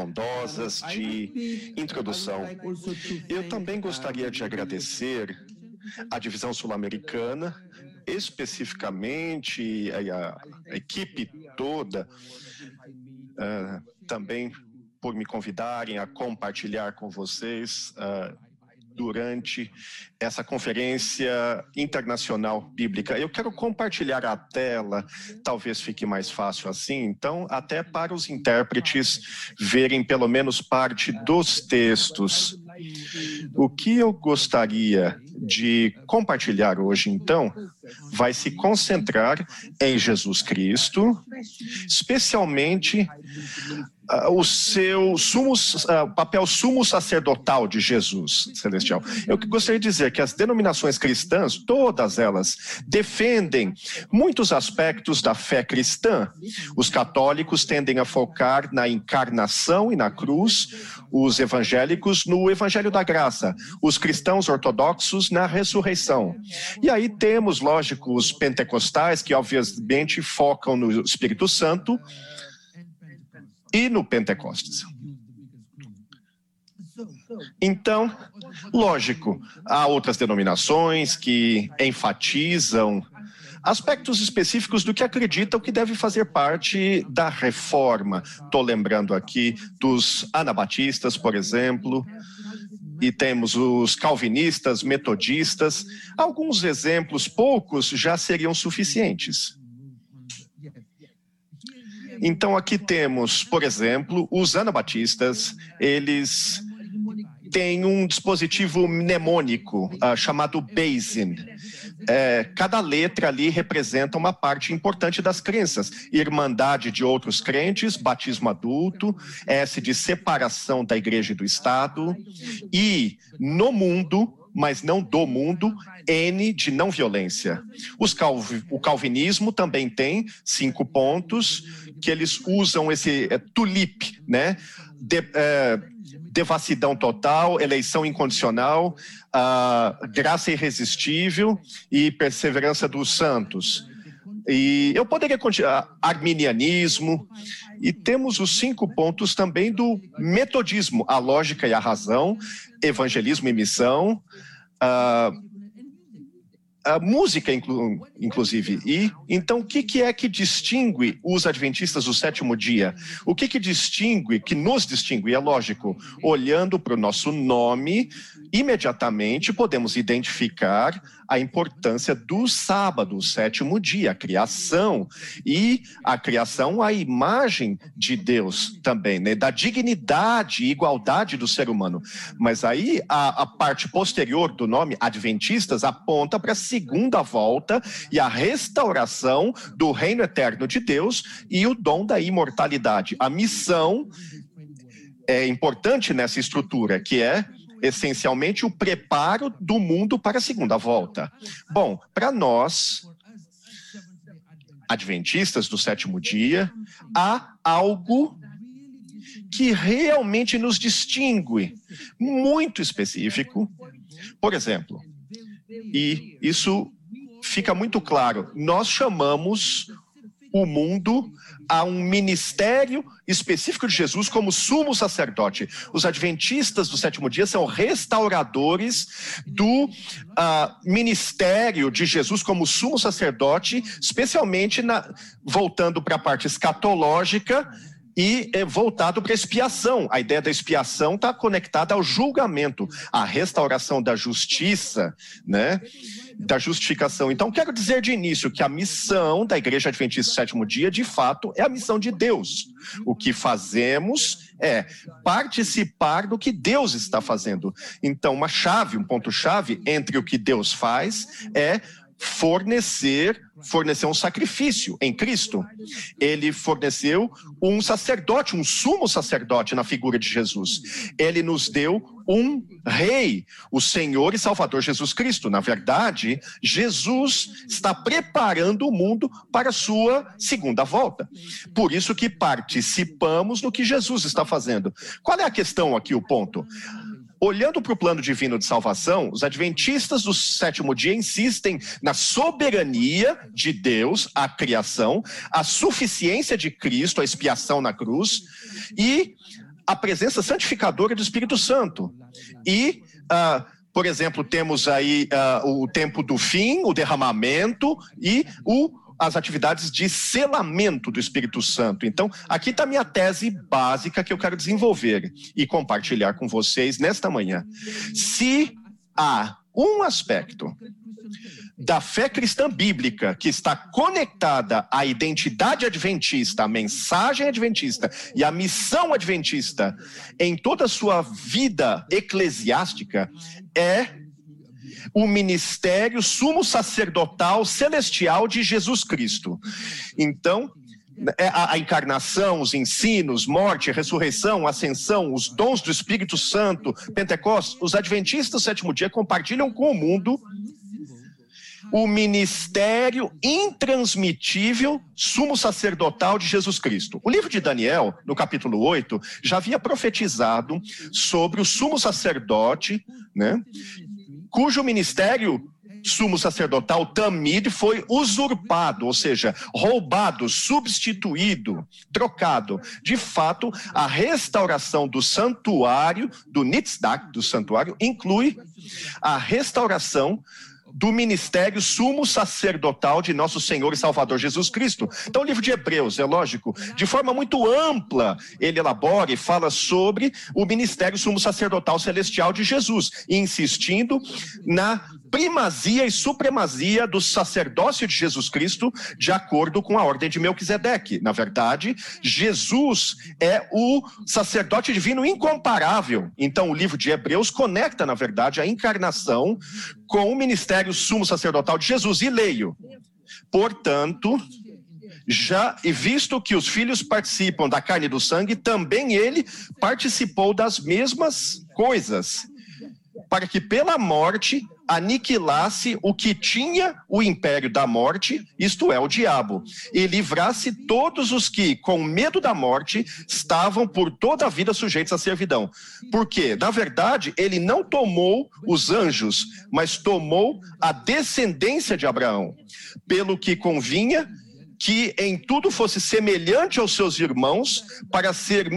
bondosas de introdução. Eu também gostaria de agradecer à divisão sul-americana, especificamente a, a, equipe toda, uh, também por me convidarem a compartilhar com vocês uh, durante essa conferência internacional bíblica. Eu quero compartilhar a tela, talvez fique mais fácil assim, então, até para os intérpretes verem pelo menos parte dos textos. O que eu gostaria de compartilhar hoje, então, vai se concentrar em Jesus Cristo, especialmente uh, o seu sumo, uh, papel sumo sacerdotal de Jesus celestial. Eu gostaria de dizer que as denominações cristãs, todas elas, defendem muitos aspectos da fé cristã. Os católicos tendem a focar na encarnação e na cruz, os evangélicos no evangelho da graça, os cristãos ortodoxos na ressurreição. E aí temos, lógico, os pentecostais, que obviamente focam no Espírito Santo e no Pentecostes. Então, lógico, há outras denominações que enfatizam aspectos específicos do que acreditam que deve fazer parte da reforma. Estou lembrando aqui dos anabatistas, por exemplo, e temos os calvinistas, metodistas. Alguns exemplos, poucos, já seriam suficientes. Então, aqui temos, por exemplo, os anabatistas, eles têm um dispositivo mnemônico uh, chamado Basin. É, cada letra ali representa uma parte importante das crenças. Irmandade de outros crentes, batismo adulto, S de separação da igreja e do Estado, e no mundo, mas não do mundo, N de não violência. O calvinismo também tem cinco pontos que eles usam esse é, tulip, né? De, é, devassidão total, eleição incondicional, uh, graça irresistível e perseverança dos santos. E eu poderia continuar, arminianismo, e temos os cinco pontos também do metodismo, a lógica e a razão, evangelismo e missão, uh, a música, inclu, inclusive. E então, o que, que é que distingue os adventistas do sétimo dia? O que, que distingue, que nos distingue? É lógico, olhando para o nosso nome, imediatamente podemos identificar a importância do sábado, o sétimo dia, a criação. E a criação, a imagem de Deus também, né? da dignidade e igualdade do ser humano. Mas aí a, a parte posterior do nome, Adventistas, aponta para a segunda volta e a restauração do reino eterno de Deus e o dom da imortalidade. A missão é importante nessa estrutura, que é essencialmente o preparo do mundo para a segunda volta. Bom, para nós, adventistas do sétimo dia, há algo que realmente nos distingue, muito específico. Por exemplo, e isso fica muito claro, nós chamamos o mundo a um ministério específico de Jesus como sumo sacerdote. Os adventistas do sétimo dia são restauradores do uh, ministério de Jesus como sumo sacerdote, especialmente na, voltando para a parte escatológica e é voltado para a expiação. A ideia da expiação está conectada ao julgamento, à restauração da justiça, né? Da justificação. Então, quero dizer de início que a missão da Igreja Adventista do Sétimo Dia, de fato, é a missão de Deus. O que fazemos é participar do que Deus está fazendo. Então, uma chave, um ponto-chave entre o que Deus faz é fornecer, fornecer um sacrifício em Cristo. Ele forneceu um sacerdote, um sumo sacerdote na figura de Jesus. Ele nos deu um rei, o Senhor e Salvador Jesus Cristo. Na verdade, Jesus está preparando o mundo para a sua segunda volta. Por isso que participamos no que Jesus está fazendo. Qual é a questão aqui, o ponto? Olhando para o plano divino de salvação, os adventistas do sétimo dia insistem na soberania de Deus, a criação, a suficiência de Cristo, a expiação na cruz e a presença santificadora do Espírito Santo. E, uh, por exemplo, temos aí uh, o tempo do fim, o derramamento e o as atividades de selamento do Espírito Santo. Então, aqui está a minha tese básica que eu quero desenvolver e compartilhar com vocês nesta manhã. Se há um aspecto da fé cristã bíblica que está conectada à identidade adventista, à mensagem adventista e à missão adventista em toda a sua vida eclesiástica é o ministério sumo sacerdotal celestial de Jesus Cristo. Então, é a, encarnação, os ensinos, morte, ressurreição, ascensão, os dons do Espírito Santo, Pentecostes, os adventistas do sétimo dia compartilham com o mundo o ministério intransmitível sumo sacerdotal de Jesus Cristo. O livro de Daniel, no capítulo 8, já havia profetizado sobre o sumo sacerdote, né, cujo ministério sumo sacerdotal Tamid foi usurpado, ou seja, roubado, substituído, trocado. De fato, a restauração do santuário, do Nitzdak, do santuário, inclui a restauração do ministério sumo sacerdotal de nosso Senhor e Salvador Jesus Cristo. Então, o livro de Hebreus, é lógico, de forma muito ampla, ele elabora e fala sobre o ministério sumo sacerdotal celestial de Jesus, insistindo na primazia e supremazia do sacerdócio de Jesus Cristo, de acordo com a ordem de Melquisedeque. Na verdade, Jesus é o sacerdote divino incomparável. Então, o livro de Hebreus conecta, na verdade, a encarnação com o ministério sumo sacerdotal de Jesus. E leio. Portanto, já e visto que os filhos participam da carne e do sangue, também ele participou das mesmas coisas, para que pela morte aniquilasse o que tinha o império da morte, isto é, o diabo, e livrasse todos os que, com medo da morte, estavam por toda a vida sujeitos à servidão. Porque, na verdade, ele não tomou os anjos, mas tomou a descendência de Abraão, pelo que convinha que em tudo fosse semelhante aos seus irmãos, para ser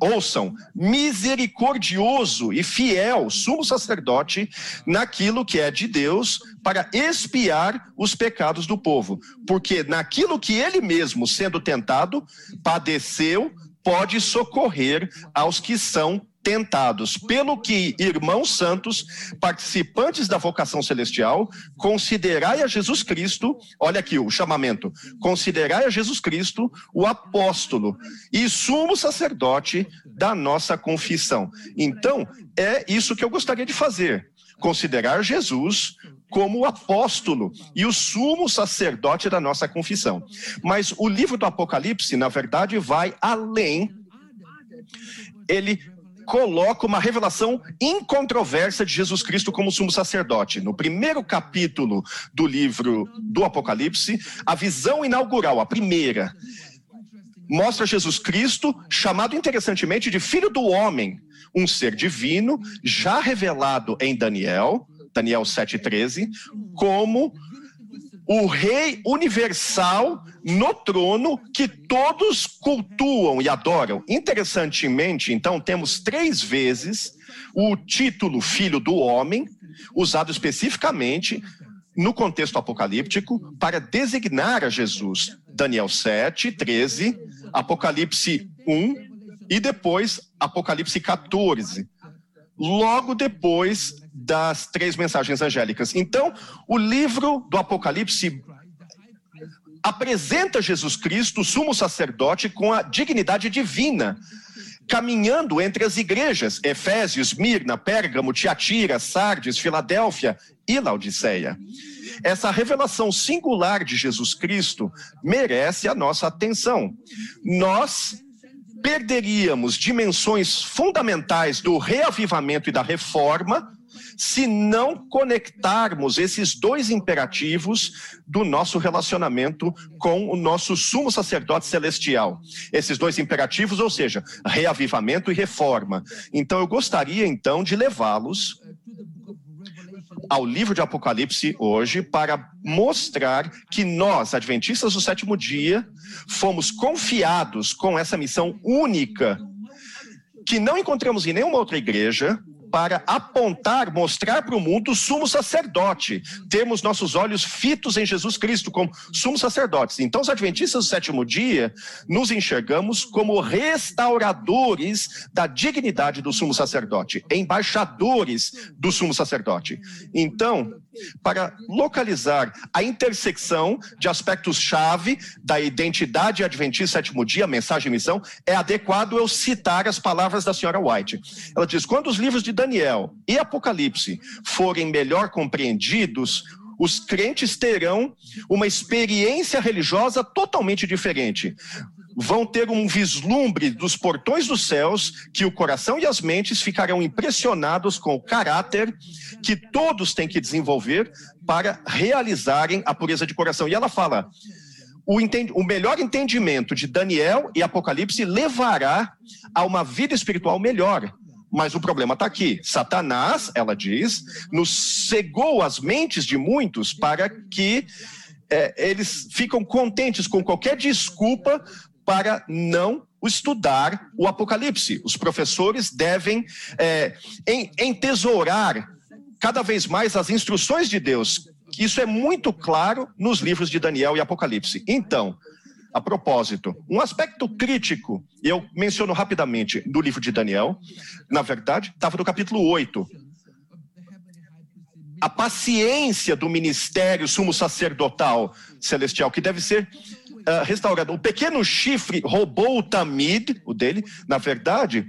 ouçam, misericordioso e fiel sumo sacerdote naquilo que é de Deus para expiar os pecados do povo, porque naquilo que ele mesmo, sendo tentado, padeceu, pode socorrer aos que são tentados, pelo que, irmãos santos, participantes da vocação celestial, considerai a Jesus Cristo, olha aqui o chamamento, considerai a Jesus Cristo o apóstolo e sumo sacerdote da nossa confissão. Então, é isso que eu gostaria de fazer, considerar Jesus como o apóstolo e o sumo sacerdote da nossa confissão. Mas o livro do Apocalipse, na verdade, vai além ele coloca uma revelação incontroversa de Jesus Cristo como sumo sacerdote. No primeiro capítulo do livro do Apocalipse, a visão inaugural, a primeira, mostra Jesus Cristo chamado interessantemente de filho do homem, um ser divino já revelado em Daniel, Daniel 7:13, como o rei universal no trono que todos cultuam e adoram. Interessantemente, então, temos três vezes o título Filho do Homem, usado especificamente no contexto apocalíptico para designar a Jesus. Daniel 7, 13, Apocalipse 1 e depois Apocalipse 14. Logo depois das três mensagens angélicas. Então, o livro do Apocalipse apresenta Jesus Cristo, sumo sacerdote, com a dignidade divina, caminhando entre as igrejas, Efésios, Mirna, Pérgamo, Tiatira, Sardes, Filadélfia e Laodiceia. Essa revelação singular de Jesus Cristo merece a nossa atenção. Nós perderíamos dimensões fundamentais do reavivamento e da reforma se não conectarmos esses dois imperativos do nosso relacionamento com o nosso sumo sacerdote celestial. Esses dois imperativos, ou seja, reavivamento e reforma. Então eu gostaria então de levá-los ao livro de Apocalipse hoje para mostrar que nós, adventistas do sétimo dia, fomos confiados com essa missão única que não encontramos em nenhuma outra igreja para apontar, mostrar para o mundo o sumo sacerdote. Temos nossos olhos fitos em Jesus Cristo como sumo sacerdotes. Então, os adventistas do sétimo dia nos enxergamos como restauradores da dignidade do sumo sacerdote, embaixadores do sumo sacerdote. Então, para localizar a intersecção de aspectos-chave da identidade adventista sétimo dia, mensagem e missão, é adequado eu citar as palavras da senhora White. Ela diz: quando os livros de Daniel e Apocalipse forem melhor compreendidos, os crentes terão uma experiência religiosa totalmente diferente. Vão ter um vislumbre dos portões dos céus, que o coração e as mentes ficarão impressionados com o caráter que todos têm que desenvolver para realizarem a pureza de coração. E ela fala: o, o, melhor entendimento de Daniel e Apocalipse levará a uma vida espiritual melhor. Mas o problema está aqui. Satanás, ela diz, nos cegou as mentes de muitos para que é, eles ficam contentes com qualquer desculpa para não estudar o Apocalipse. Os professores devem é, entesourar cada vez mais as instruções de Deus. Isso é muito claro nos livros de Daniel e Apocalipse. Então, a propósito, um aspecto crítico, e eu menciono rapidamente do livro de Daniel, na verdade, estava no capítulo 8. A paciência do ministério sumo sacerdotal celestial, que deve ser uh, restaurado. O pequeno chifre roubou o tamid, o dele, na verdade,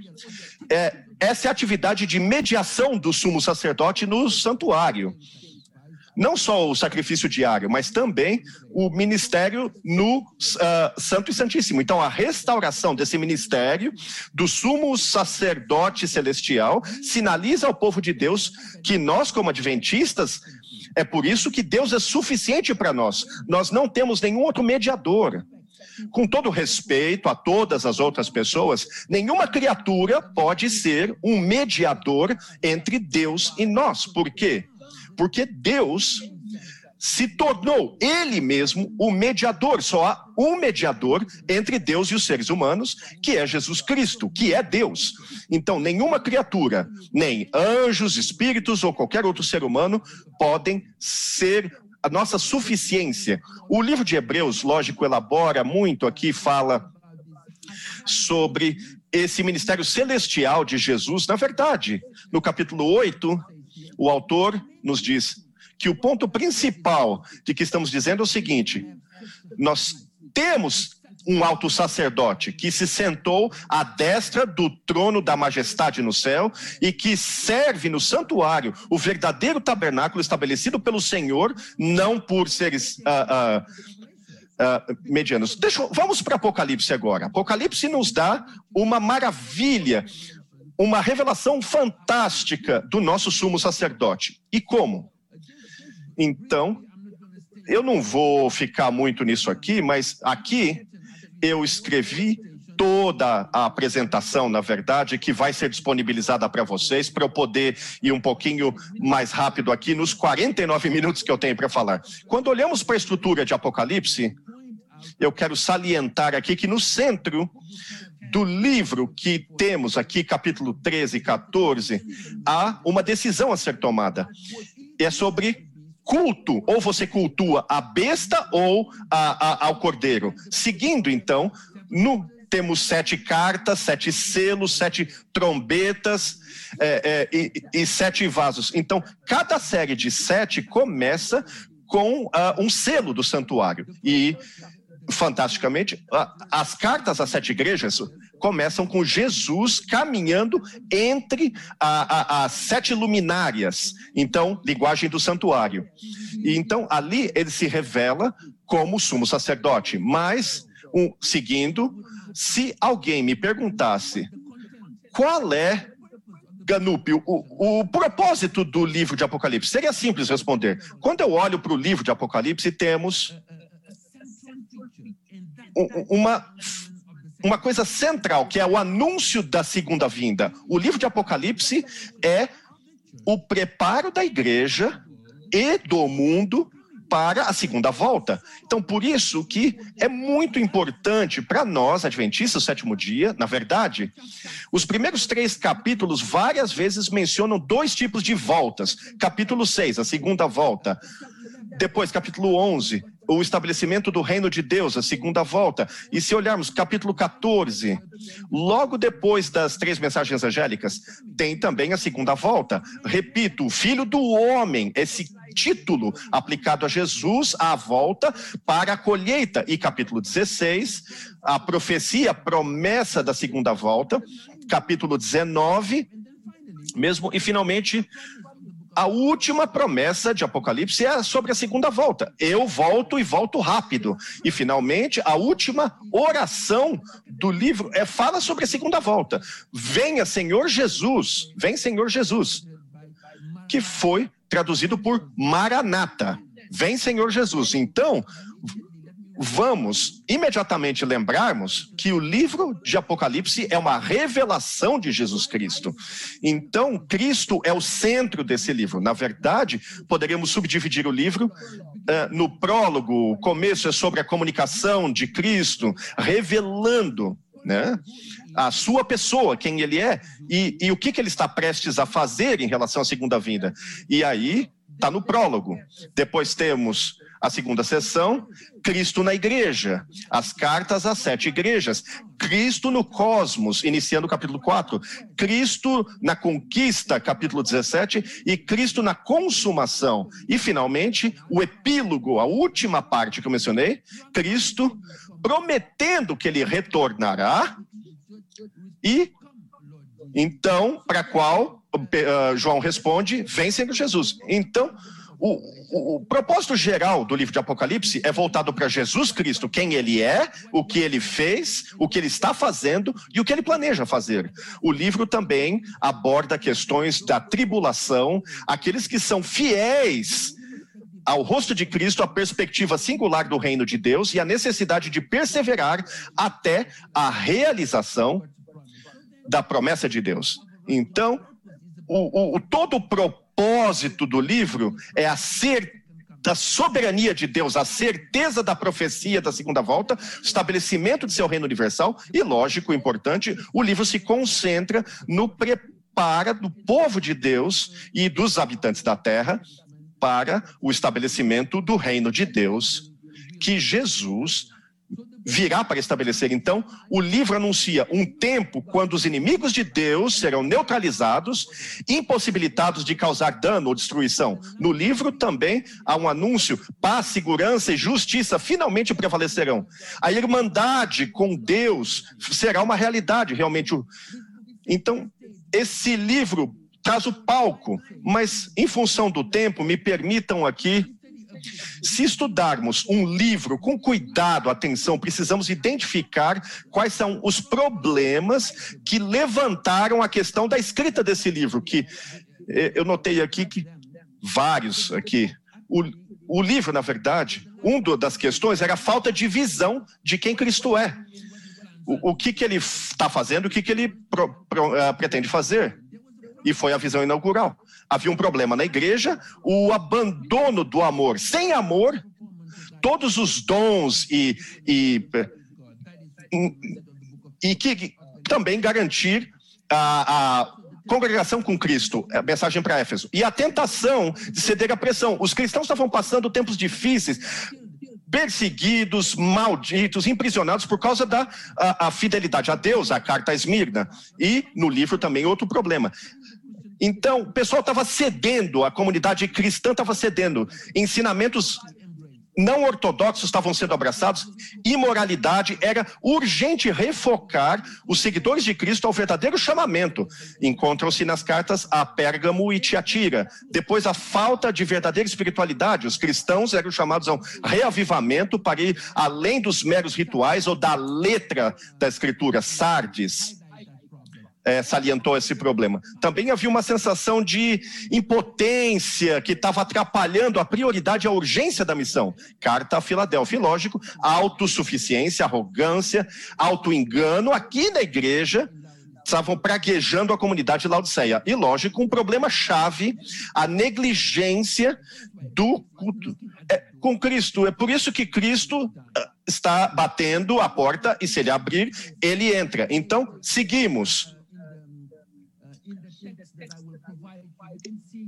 é, essa é a atividade de mediação do sumo sacerdote no santuário não só o sacrifício diário, mas também o ministério no uh, Santo e Santíssimo. Então, a restauração desse ministério do sumo sacerdote celestial sinaliza ao povo de Deus que nós, como adventistas, é por isso que Deus é suficiente para nós. Nós não temos nenhum outro mediador. Com todo respeito a todas as outras pessoas, nenhuma criatura pode ser um mediador entre Deus e nós. Por quê? Porque Deus se tornou ele mesmo o mediador. Só há um mediador entre Deus e os seres humanos, que é Jesus Cristo, que é Deus. Então, nenhuma criatura, nem anjos, espíritos ou qualquer outro ser humano podem ser a nossa suficiência. O livro de Hebreus, lógico, elabora muito aqui, fala sobre esse ministério celestial de Jesus. Na verdade, no capítulo 8, o autor nos diz que o ponto principal de que estamos dizendo é o seguinte: nós temos um alto sacerdote que se sentou à destra do trono da majestade no céu e que serve no santuário o verdadeiro tabernáculo estabelecido pelo Senhor, não por seres uh, uh, Uh, medianos. Deixa, vamos para Apocalipse agora. Apocalipse nos dá uma maravilha, uma revelação fantástica do nosso sumo sacerdote. E como? Então, eu não vou ficar muito nisso aqui, mas aqui eu escrevi toda a apresentação, na verdade, que vai ser disponibilizada para vocês, para eu poder ir um pouquinho mais rápido aqui nos 49 minutos que eu tenho para falar. Quando olhamos para a estrutura de Apocalipse, eu quero salientar aqui que no centro do livro que temos aqui, capítulo 13 e 14, há uma decisão a ser tomada. É sobre culto, ou você cultua a besta ou a, a, ao cordeiro. Seguindo, então, no, temos sete cartas, sete selos, sete trombetas é, é, e, e, sete vasos. Então, cada série de sete começa com uh, um selo do santuário. E fantasticamente, as cartas às sete igrejas começam com Jesus caminhando entre as sete luminárias, então, linguagem do santuário. E então, ali ele se revela como sumo sacerdote. Mas, um, seguindo, se alguém me perguntasse qual é Ganup, o, o, propósito do livro de Apocalipse seria simples responder. Quando eu olho para o livro de Apocalipse, temos uma, uma coisa central, que é o anúncio da segunda vinda. O livro de Apocalipse é o preparo da igreja e do mundo para a segunda volta. Então, por isso que é muito importante para nós, adventistas do sétimo dia, na verdade, os primeiros três capítulos várias vezes mencionam dois tipos de voltas. Capítulo 6, a segunda volta. Depois, capítulo 11, o estabelecimento do reino de Deus, a segunda volta. E se olharmos capítulo 14, logo depois das três mensagens angélicas, tem também a segunda volta. Repito, o filho do homem, esse título aplicado a Jesus, a volta para a colheita. E capítulo 16, a profecia, a promessa da segunda volta. Capítulo 19, mesmo. E finalmente, a última promessa de Apocalipse é sobre a segunda volta. Eu volto e volto rápido. E finalmente, a última oração do livro é fala sobre a segunda volta. Venha, Senhor Jesus. Vem, Senhor Jesus. Que foi traduzido por Maranata. Vem, Senhor Jesus. Então, vamos imediatamente lembrarmos que o livro de Apocalipse é uma revelação de Jesus Cristo. Então, Cristo é o centro desse livro. Na verdade, poderíamos subdividir o livro uh, no prólogo, o começo é sobre a comunicação de Cristo, revelando né, a sua pessoa, quem ele é, e, e o que, que ele está prestes a fazer em relação à segunda vinda. E aí, está no prólogo. Depois temos a segunda sessão, Cristo na igreja, as cartas às sete igrejas, Cristo no cosmos, iniciando o capítulo 4, Cristo na conquista, capítulo 17, e Cristo na consumação. E, finalmente, o epílogo, a última parte que eu mencionei, Cristo prometendo que ele retornará. E, então, para qual uh, João responde: Vem sendo Jesus. Então, o, o, o, propósito geral do livro de Apocalipse é voltado para Jesus Cristo, quem ele é, o que ele fez, o que ele está fazendo e o que ele planeja fazer. O livro também aborda questões da tribulação, aqueles que são fiéis ao rosto de Cristo, a perspectiva singular do reino de Deus e a necessidade de perseverar até a realização da promessa de Deus. Então, o, o, todo o propósito propósito do livro é a ser da soberania de Deus, a certeza da profecia da segunda volta, estabelecimento de seu reino universal e, lógico, importante, o livro se concentra no prepara do povo de Deus e dos habitantes da terra para o estabelecimento do reino de Deus que Jesus virá para estabelecer. Então, o livro anuncia um tempo quando os inimigos de Deus serão neutralizados, impossibilitados de causar dano ou destruição. No livro também há um anúncio: paz, segurança e justiça finalmente prevalecerão. A irmandade com Deus será uma realidade, realmente. Então, esse livro traz o palco, mas em função do tempo, me permitam aqui se estudarmos um livro com cuidado, atenção, precisamos identificar quais são os problemas que levantaram a questão da escrita desse livro, que eh, eu notei aqui que vários aqui. O, o livro, na verdade, uma das questões era a falta de visão de quem Cristo é. O, o que, que ele está fazendo, o que, que ele pro, pro, uh, pretende fazer. E foi a visão inaugural havia um problema na igreja, o abandono do amor. Sem amor, todos os dons e, e, e que também garantir a, a congregação com Cristo, a mensagem para Éfeso. E a tentação de ceder à pressão. Os cristãos estavam passando tempos difíceis, perseguidos, malditos, imprisionados por causa da a, a fidelidade a Deus, a carta a Esmirna. E no livro também outro problema. Então, o pessoal estava cedendo, a comunidade cristã estava cedendo. Ensinamentos não ortodoxos estavam sendo abraçados, imoralidade era urgente refocar os seguidores de Cristo ao verdadeiro chamamento. Encontram-se nas cartas a Pérgamo e Tiatira. Depois, a falta de verdadeira espiritualidade. Os cristãos eram chamados a um reavivamento para ir além dos meros rituais ou da letra da Escritura. Sardes é, salientou esse problema. Também havia uma sensação de impotência que estava atrapalhando a prioridade e a urgência da missão. Carta a Filadélfia, lógico, autossuficiência, arrogância, autoengano. Aqui na igreja, estavam praguejando a comunidade de Laodiceia. E, lógico, um problema chave, a negligência do culto. É, com Cristo. É por isso que Cristo ah, está batendo a porta e se ele abrir, ele entra. Então, seguimos.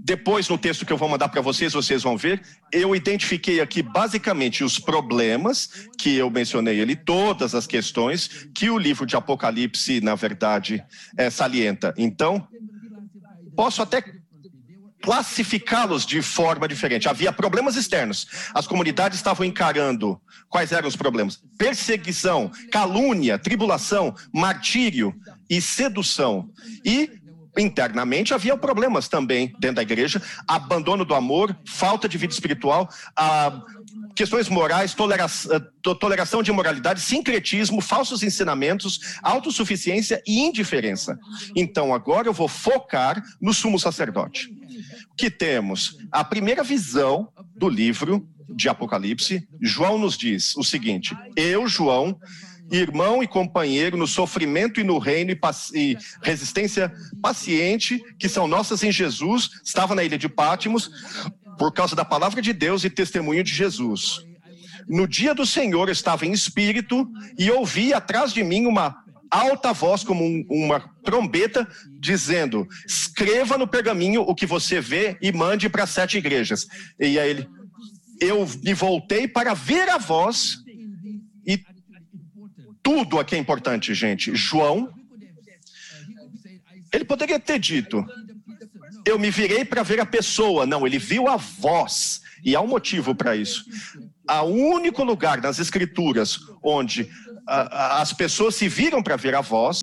Depois, no texto que eu vou mandar para vocês, vocês vão ver, eu identifiquei aqui basicamente os problemas que eu mencionei ali, todas as questões que o livro de Apocalipse, na verdade, é, salienta. Então, posso até classificá-los de forma diferente. Havia problemas externos. As comunidades estavam encarando quais eram os problemas: perseguição, calúnia, tribulação, martírio e sedução. E internamente havia problemas também dentro da igreja, abandono do amor, falta de vida espiritual, questões morais, toleração de imoralidade, sincretismo, falsos ensinamentos, autossuficiência e indiferença. Então agora eu vou focar no sumo sacerdote. Que temos a primeira visão do livro de Apocalipse, João nos diz o seguinte: Eu, João, irmão e companheiro no sofrimento e no reino e, e, resistência paciente que são nossas em Jesus, estava na ilha de Pátimos por causa da palavra de Deus e testemunho de Jesus. No dia do Senhor estava em espírito e ouvi atrás de mim uma alta voz como um, uma trombeta dizendo: escreva no pergaminho o que você vê e mande para sete igrejas. E aí ele, eu me voltei para ver a voz tudo aqui é importante, gente. João, ele poderia ter dito: Eu me virei para ver a pessoa. Não, ele viu a voz. E há um motivo para isso. Um único lugar nas Escrituras onde a, a, as pessoas se viram para ver a voz